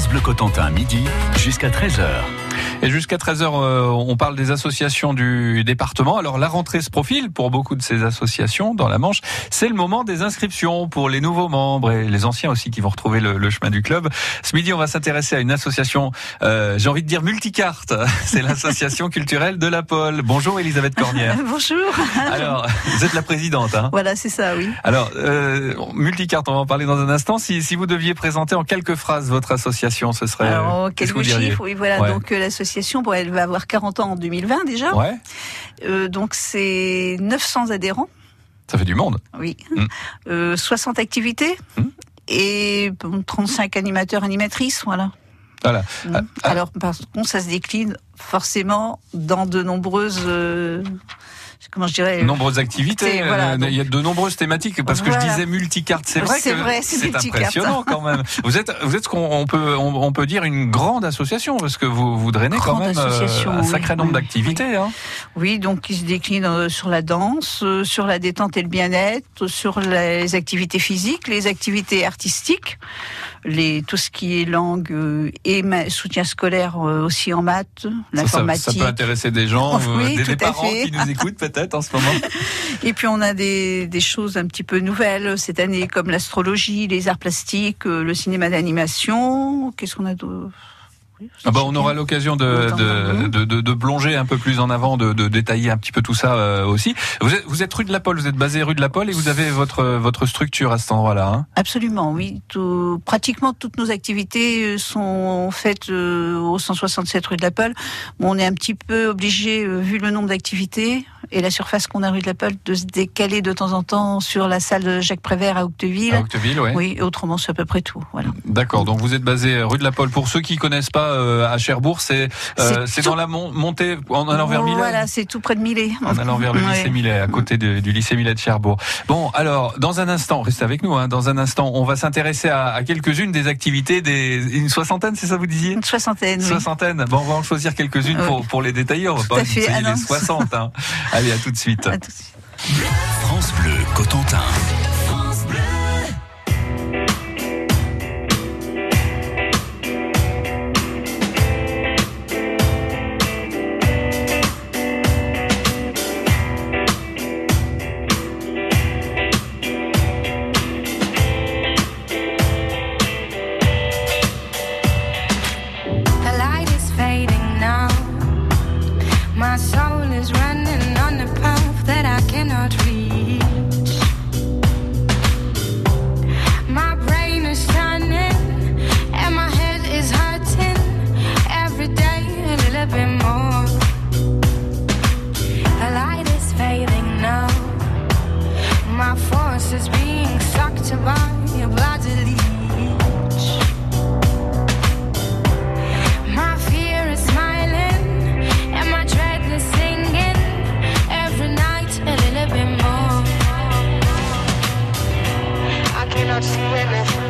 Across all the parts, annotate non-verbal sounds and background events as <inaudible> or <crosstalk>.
France Bleu Cotentin, midi jusqu'à 13h. Et jusqu'à 13h, euh, on parle des associations du département. Alors la rentrée se profile pour beaucoup de ces associations dans la Manche. C'est le moment des inscriptions pour les nouveaux membres et les anciens aussi qui vont retrouver le, chemin du club. Ce midi, on va s'intéresser à une association, euh, j'ai envie de dire multicarte. <laughs> C'est l'association <laughs> culturelle de la Pole. Bonjour Elisabeth Cornière. <laughs> Bonjour. Alors, vous êtes la présidente. Hein voilà, c'est ça, oui. Alors, euh, multicarte, on va en parler dans un instant. Si, si vous deviez présenter en quelques phrases votre association, ce serait... Alors, quelques chiffres, oui, voilà. Donc, euh, l'association Bon, elle va avoir 40 ans en 2020 déjà. Ouais. Euh, donc c'est 900 adhérents. Ça fait du monde. Oui. 60 mm. euh, activités mm. et 35 animateurs, animatrices, voilà. Voilà. Mm. Ah, ah. Alors, par contre, ça se décline forcément dans de nombreuses euh, comment je dirais nombreuses activités. Euh, il y a de nombreuses thématiques parce que je disais multicarte. C'est vrai que c'est impressionnant quand même. vous êtes vous êtes ce qu'on peut on, peut dire une grande association parce que vous vous drainez quand même euh, un sacré nombre d'activités. Hein. Oui, donc qui se décline euh, sur la danse, sur la détente et le bien-être, sur les activités physiques, les activités artistiques les, tout ce qui est langue euh, et soutien scolaire euh, aussi en maths, l'informatique. Ça, ça, peut intéresser des gens, <laughs> euh, des, parents qui nous écoutent peut-être en ce moment. <laughs> et puis on a des, des choses un petit peu nouvelles cette année, comme l'astrologie, les arts plastiques, le cinéma d'animation. Qu'est-ce qu'on a d'autre ah bah on aura l'occasion de, de, de, de, plonger un peu plus en avant, de, de détailler un petit peu tout ça euh, aussi. Vous êtes, vous êtes rue de la Pole, vous êtes basé rue de la Pole et vous avez votre, votre structure à cet endroit-là. Hein? Absolument, oui. Tout, pratiquement toutes nos activités euh, sont faites euh, au 167 rue de la Pole. Bon, on est un petit peu obligé, vu le nombre d'activités et la surface qu'on a rue de la Pole, de se décaler de temps en temps sur la salle de Jacques Prévert à Octeville. À Octeville, oui. Oui, autrement c'est à peu près tout. Voilà. D'accord, donc vous êtes basé rue de la Pole. Pour ceux qui connaissent pas à Cherbourg, c'est euh, c'est dans la montée en allant vers Millet. Voilà, c'est tout près de Millet. En allant vers le lycée Millet, à côté du lycée Millet de Cherbourg. Bon, alors dans un instant, restez avec nous. Hein, dans un instant, on va s'intéresser à, à quelques-unes des activités des une soixantaine, c'est ça vous disiez? Une soixantaine. Soixantaine. Bon, on va en choisir quelques-unes pour pour les détailler. On va pas essayer les 60. Hein. <laughs> Allez, à tout de suite. À tout de suite. France Bleu Cotentin. my soul is running. starts swimming.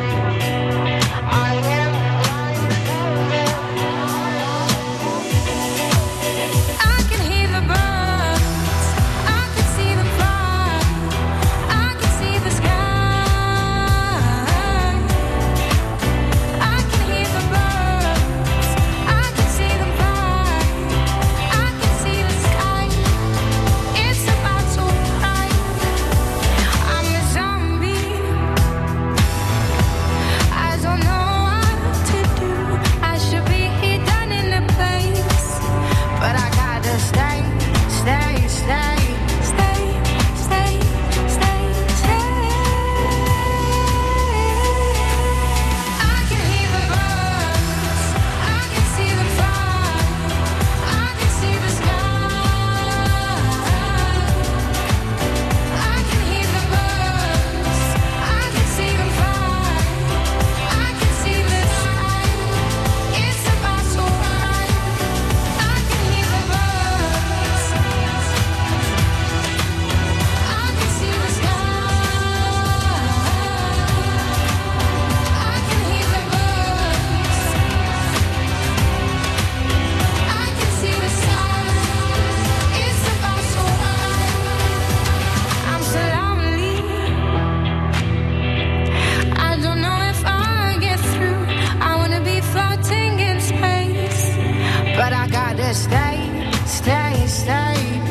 stay, stay.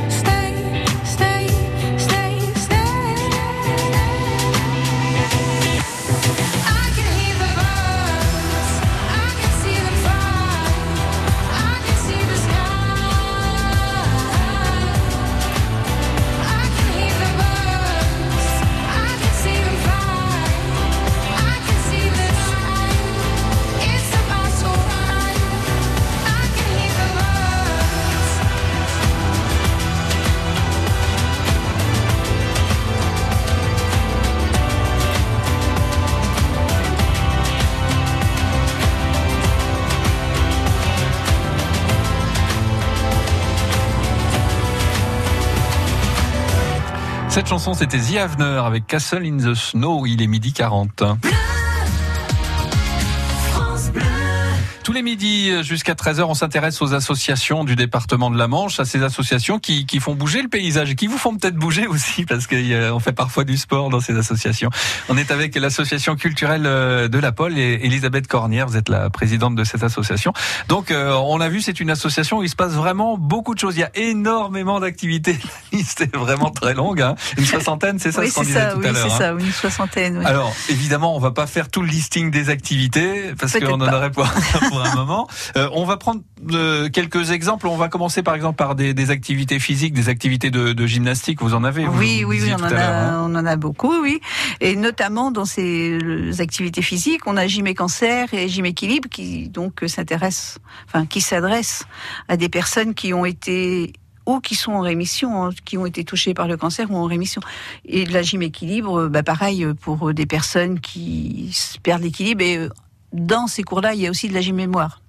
Cette chanson, c'était The Avener avec Castle in the Snow. Il est midi 40. Tous les midis jusqu'à 13h, on s'intéresse aux associations du département de la Manche, à ces associations qui, qui font bouger le paysage et qui vous font peut-être bouger <laughs> aussi parce qu'on fait parfois du sport dans ces associations. On est avec l'association culturelle euh, de la Pole et Elisabeth Cornière, vous êtes la présidente de cette association. Donc euh, on a vu, c'est une association où il se passe vraiment beaucoup de choses. Il y a énormément d'activités. <laughs> La liste est vraiment très longue. Hein. Une soixantaine, c'est ça oui, ce qu'on disait ça, tout oui, à l'heure. c'est hein. ça, une soixantaine. Oui. Alors, évidemment, on va pas faire tout le listing des activités parce qu'on en pas. aurait pour, pour un moment. Euh, on va prendre euh, quelques exemples. On va commencer par exemple par des, des activités physiques, des activités de, de gymnastique. Vous en avez vous Oui, oui, on en, a, hein. on en a beaucoup, oui. Et notamment dans ces euh, activités physiques, on a Gym et Cancer et Gym Équilibre qui donc s'intéressent, enfin qui s'adressent à des personnes qui ont été ou qui sont en rémission, hein, qui ont été touchées par le cancer ou en rémission. Et de la gym équilibre, bah pareil pour des personnes qui perdent l'équilibre. Et dans ces cours-là, il y a aussi de la gym mémoire.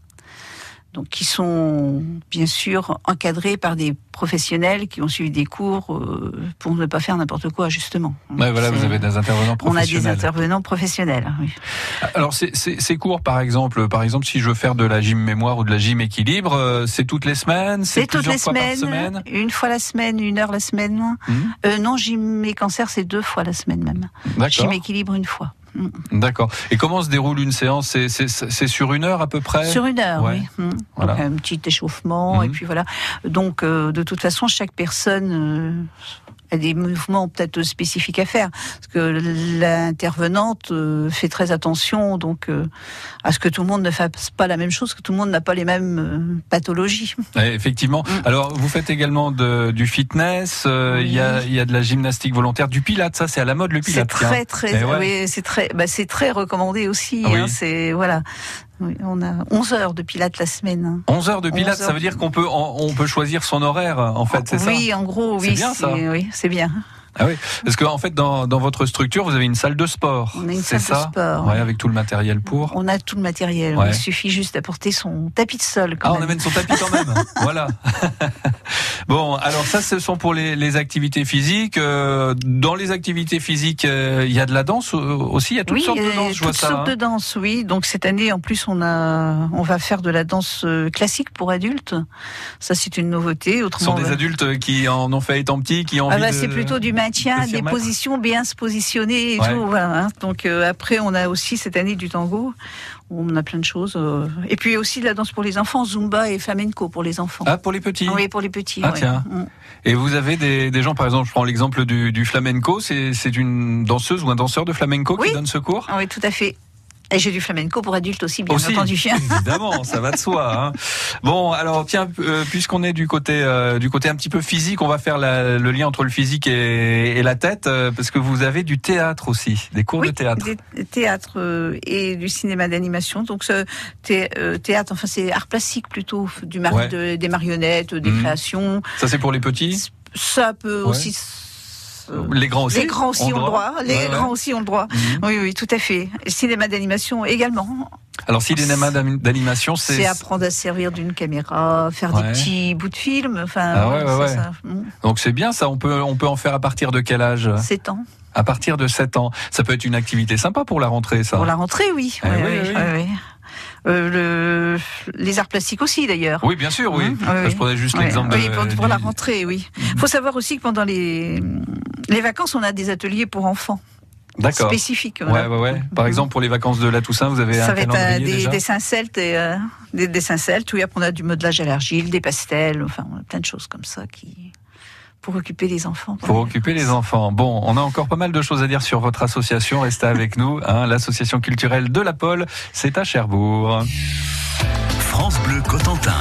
Donc, qui sont bien sûr encadrés par des professionnels qui ont suivi des cours euh, pour ne pas faire n'importe quoi, justement. Ouais, voilà, vous avez des intervenants on a des professionnels. intervenants professionnels. Oui. Alors, ces, ces, ces cours, par exemple, par exemple, si je veux faire de la gym mémoire ou de la gym équilibre, euh, c'est toutes les semaines, C'est toutes les fois par semaines, semaine. une fois la semaine, une heure la semaine. Mhm. Euh, non, gym et cancer, c'est deux fois la semaine même. Gym équilibre une fois. D'accord. Et comment se déroule une séance? C'est- sur une heure à peu près? Sur une heure, Ouais. oui. Voilà. Donc un petit échauffement, et Mhm. puis voilà. Donc, euh, de toute façon, chaque personne a des mouvements peut-être spécifiques à faire. Parce que l'intervenante euh, fait très attention donc euh, à ce que tout le monde ne fasse pas la même chose, que tout le monde n'a pas les mêmes euh, pathologies. Effectivement. Mm. Alors, vous faites également de, du fitness. euh, Il y, a, il y a de la gymnastique volontaire, du pilate. Ça, c'est à la mode le C'est pilate. tiens. très très, Eh ouais. oui, c'est très, bah, c'est très recommandé aussi. Ah oui. hein, c'est voilà, Oui, on a 11 heures de pilates la semaine. hein. 11 heures de pilate, 11 ça veut dire qu'on peut, on, peut choisir son horaire, en fait, c'est ça? oui, en gros, C'est oui, bien, ça. oui, c'est bien. Ah oui. Parce qu'en en fait, dans, dans votre structure, vous avez une salle de sport. On a une salle de ça sport. Ouais, avec tout le matériel pour. On a tout le matériel. Ouais. Il suffit juste d'apporter son tapis de sol. Quand Ah, on amène son tapis quand même. <laughs> voilà. <laughs> bon, alors ça, ce sont pour les, les activités physiques. Euh, dans les activités physiques, euh, il y a de la danse aussi? Il y a toutes oui, sortes de danses. Je vois toutes ça. sortes hein. de danses, oui. Donc cette année, en plus, on a, on va faire de la danse euh, classique pour adultes. Ça, c'est une nouveauté. Ce sont Autrement, des adultes qui en ont fait étant petits, qui ont Ah bah, de... c'est plutôt du maintien, de s'y des positions bien se positionner et Ouais. tout. Voilà, hein. Donc euh, après, on a aussi cette année du tango. On a plein de choses. euh. Et puis aussi de la danse pour les enfants, zumba et flamenco pour les enfants. Ah, pour les petits. Oui, pour les petits. Ah, ouais. tiens. Mm. Et vous avez des, des gens, par exemple, je prends l'exemple du, du flamenco, c'est une danseuse ou un danseur de flamenco qui donne ce cours Ah Oui, tout à fait. Et j'ai du flamenco pour adultes aussi, bien Aussi, entendu. <laughs> évidemment, ça va de soi. hein. Bon, alors tiens, euh, puisqu'on est du côté euh, du côté un petit peu physique, on va faire la- le lien entre le physique et, et la tête, euh, parce que vous avez du théâtre aussi, des cours de théâtre. des théâtres euh, et du cinéma d'animation. Donc ce thé- théâtre, enfin c'est art plastique plutôt, du mar- Ouais. de- des marionnettes, des Mhm. créations. Ça c'est pour les petits, Ça peut Ouais. aussi. Euh, les grands aussi. les grands aussi ont le droit. Les Ouais, ouais. grands aussi ont le droit. Mhm. Oui, oui, tout à fait. Cinéma d'animation également. Alors cinéma d'ani- d'animation, C'est c'est apprendre à se servir d'une caméra, faire Ouais. des petits bouts de film. Enfin, Ah ouais, ouais, ça, ouais. ça, mm, donc c'est bien ça. On peut on peut en faire à partir de quel âge? C'est temps. À partir de 7 ans. Ça peut être une activité sympa pour la rentrée, ça. Pour la rentrée, oui. Eh oui, ouais, oui. Ouais, ouais. Euh, le, les arts plastiques aussi, d'ailleurs. Oui, bien sûr, oui. Mmh, oui, Je prenais juste Ouais, l'exemple oui, pour, la rentrée, oui. Il faut savoir aussi que pendant les, les vacances, on a des ateliers pour enfants D'accord. spécifiques. Ouais, voilà. ouais, ouais. Par Mhm. exemple, pour les vacances de la Toussaint, vous avez Ça un va être euh, des déjà dessins celtes et euh, des dessins celtes. Oui, après on a du modelage à l'argile, des pastels, enfin on a plein de choses comme ça qui pour occuper les enfants. Pour occuper les enfants. Bon, on a encore pas mal de choses à dire sur votre association. Restez avec nous. hein. L'association culturelle de la Pole, c'est à Cherbourg. France Bleu Cotentin.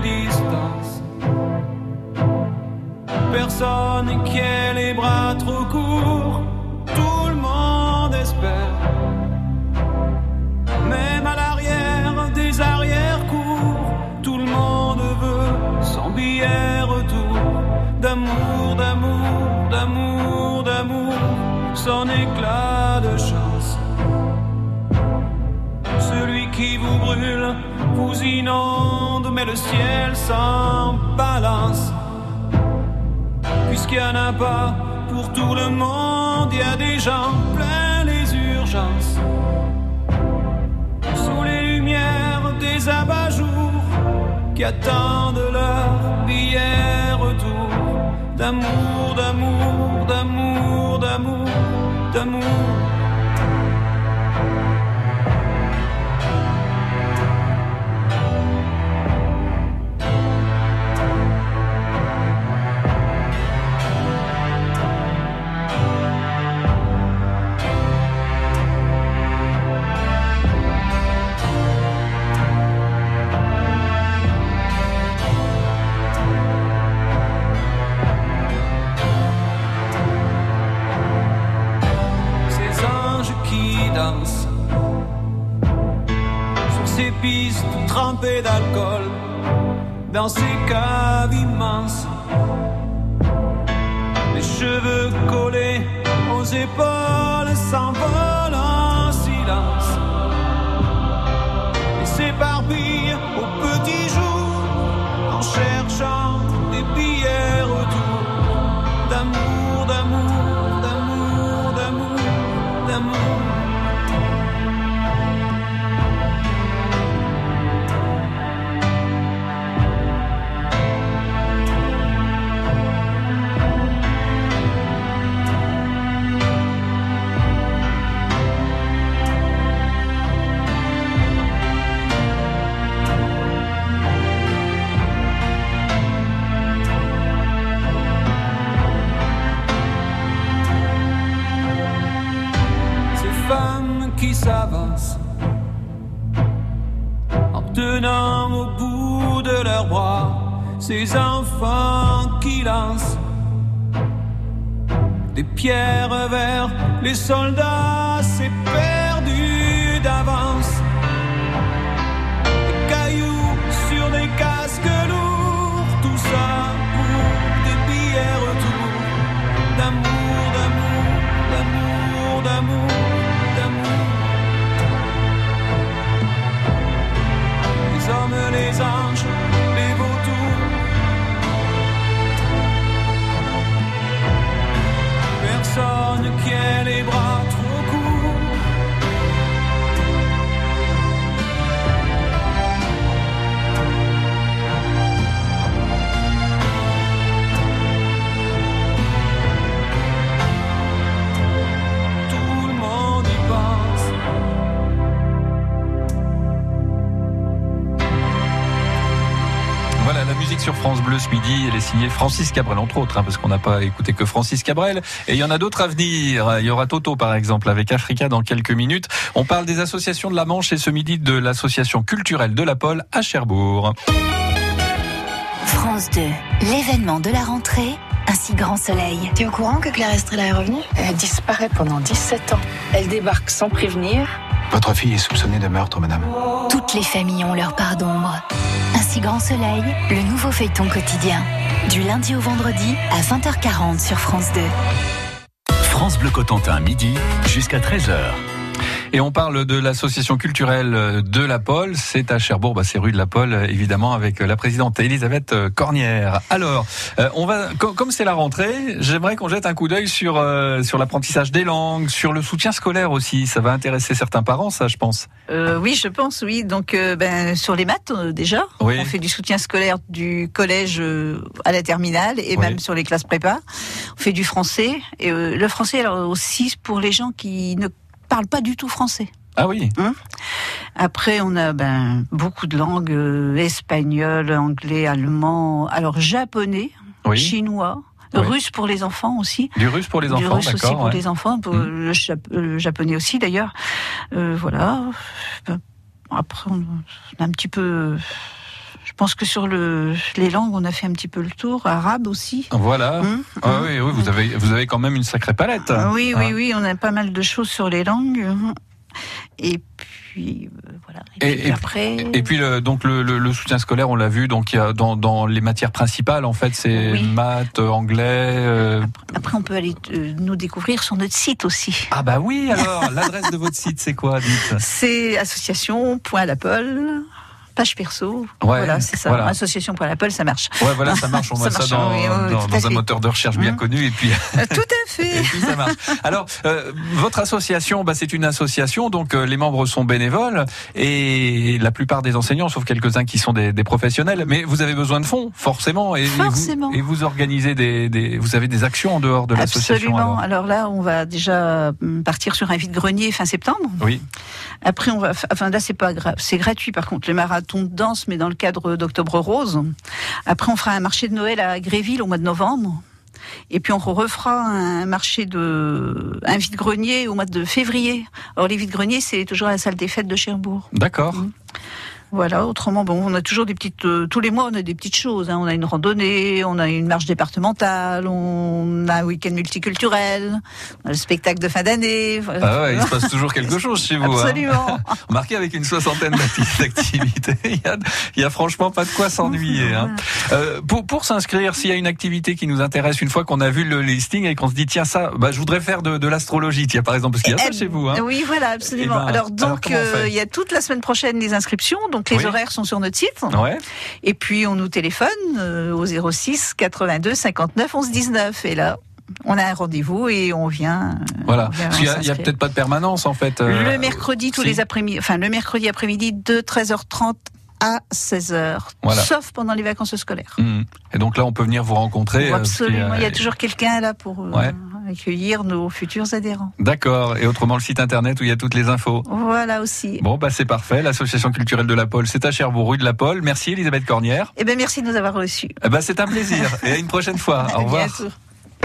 distance. Personne qui ait les bras trop courts, tout le monde espère. Même à l'arrière des arrières-cours, tout le monde veut sans billet retour. D'amour, d'amour, d'amour, d'amour, son éclat de chance. Celui qui vous brûle, vous inonde mais le ciel s'en balance. Puisqu'il n'y en a pas pour tout le monde, il y a des gens plein les urgences. Sous les lumières des abat-jours qui attendent leur billet retour. D'amour, d'amour, d'amour, d'amour, d'amour. Cherchant ces enfants qui lancent des pierres vers les soldats, c'est perdu d'avance. Sur France Bleu ce midi, elle est signée Francis Cabrel entre autres, hein, parce qu'on n'a pas écouté que Francis Cabrel. Et il y en a d'autres à venir. Il y aura Toto par exemple avec Africa dans quelques minutes. On parle des associations de la Manche et ce midi de l'association culturelle de la Pole à Cherbourg. France 2, l'événement de la rentrée, un si grand soleil. T'es au courant que Claire Estrella est revenue? Elle disparaît pendant 17 ans. Elle débarque sans prévenir. Votre fille est soupçonnée de meurtre, madame. Toutes les familles ont leur part d'ombre. Grand soleil, le nouveau feuilleton quotidien. Du lundi au vendredi à 20h40 sur France 2. France Bleu Cotentin, midi jusqu'à 13h. Et on parle de l'association culturelle de la Pole. C'est à Cherbourg, bah, c'est rue de la Pole, évidemment, avec la présidente Elisabeth Cornière. Alors, euh, on va, com- comme c'est la rentrée, j'aimerais qu'on jette un coup d'œil sur euh, sur l'apprentissage des langues, sur le soutien scolaire aussi. Ça va intéresser certains parents, ça, je pense. Euh, oui, je pense, oui. Donc, ben, sur les maths, déjà, Oui. on fait du soutien scolaire du collège à la terminale et Oui. même sur les classes prépa. On fait du français. Et le français, alors aussi pour les gens qui ne parlent pas du tout français. Ah oui. Après, on a ben, beaucoup de langues, euh, espagnol, anglais, allemand, alors japonais, Oui. chinois, Oui. russe pour les enfants aussi. Du russe pour les du enfants, russe aussi pour ouais. les enfants, pour Mhm. le, jap- le japonais aussi d'ailleurs. Euh, voilà. Après, on a un petit peu. Je pense que sur le, les langues, on a fait un petit peu le tour. Arabe aussi. Voilà. Hum, Ah oui, oui, vous avez vous avez quand même une sacrée palette. Ah Oui, oui, Ah. oui, on a pas mal de choses sur les langues. Et puis euh, voilà. Et- Et, puis et- après. Et puis le, donc le, le- le soutien scolaire, on l'a vu, donc il y a dans, dans les matières principales, en fait, c'est Oui. maths, anglais. euh, Après, on peut aller euh, nous découvrir sur notre site aussi. Ah bah oui, alors l'adresse de votre site, c'est quoi, dites? C'est association.lapol, page perso. Ouais, voilà, c'est ça. voilà. Association.lapol, ça marche. Ouais, voilà, ça marche. On <laughs> Ça met ça dans, oui, oui, oui, dans- tout à dans un moteur de recherche bien Hum. connu, et puis Euh, Tout à <laughs> Et fait. puis ça marche. Alors, euh, votre association, bah, c'est une association, donc euh, les membres sont bénévoles et la plupart des enseignants, sauf quelques-uns qui sont des, des professionnels, mais vous avez besoin de fonds, forcément. Et, et vous- Forcément. Et vous, organisez des, des- vous avez des actions en dehors de l'association. Absolument. alors Alors là, on va déjà hum, partir sur un vide-grenier fin septembre. Oui. Après, on va, enfin là, c'est pas grave, c'est gratuit par contre, le marathon de danse, mais dans le cadre d'Octobre Rose. Après, on fera un marché de Noël à Gréville au mois de novembre. Et puis on refera un marché de un vide-grenier au mois de février. Alors les vides-greniers, c'est toujours à la salle des fêtes de Cherbourg. D'accord. Voilà. Autrement, bon, on a toujours des petites. euh, tous les mois, on a des petites choses. hein. On a une randonnée, on a une marche départementale, on a un week-end multiculturel, on a le spectacle de fin d'année. Ah ouais, il se passe toujours quelque chose chez vous. hein. Absolument. <laughs> Remarquez, avec une soixantaine d'acti- d'activités, <laughs> il il y a franchement pas de quoi s'ennuyer. Hein. Euh, pour pour s'inscrire, s'il y a une activité qui nous intéresse, une fois qu'on a vu le listing et qu'on se dit tiens ça, bah, je voudrais faire de, de l'astrologie, tiens par exemple, parce qu'il y a ça Eh, chez vous. Hein. Oui, voilà, absolument. Eh ben, alors donc, euh, il y a toute la semaine prochaine les inscriptions, donc les Oui. horaires sont sur notre site. Ouais. Et puis on nous téléphone euh, au 06 82 59 11 19. Et là, on a un rendez-vous et on vient. euh, Voilà. on vient Parce qu'il y a, il y a peut-être pas de permanence en fait. euh, le mercredi tous si. les après-midi, enfin le mercredi après-midi de 13h30 à 16h, Voilà. sauf pendant les vacances scolaires. Hum. Et donc là, on peut venir vous rencontrer. euh, Absolument, il y a toujours quelqu'un là pour euh, Ouais. Accueillir nos futurs adhérents. D'accord. Et autrement, le site internet où il y a toutes les infos. Voilà aussi. Bon, bah c'est parfait. L'association culturelle de la Pole, c'est à Cherbourg, rue de la Pole. Merci Elisabeth Cornière. Eh bien, merci de nous avoir reçus. Eh ben, c'est un plaisir. Et à une prochaine fois. <laughs> Au revoir.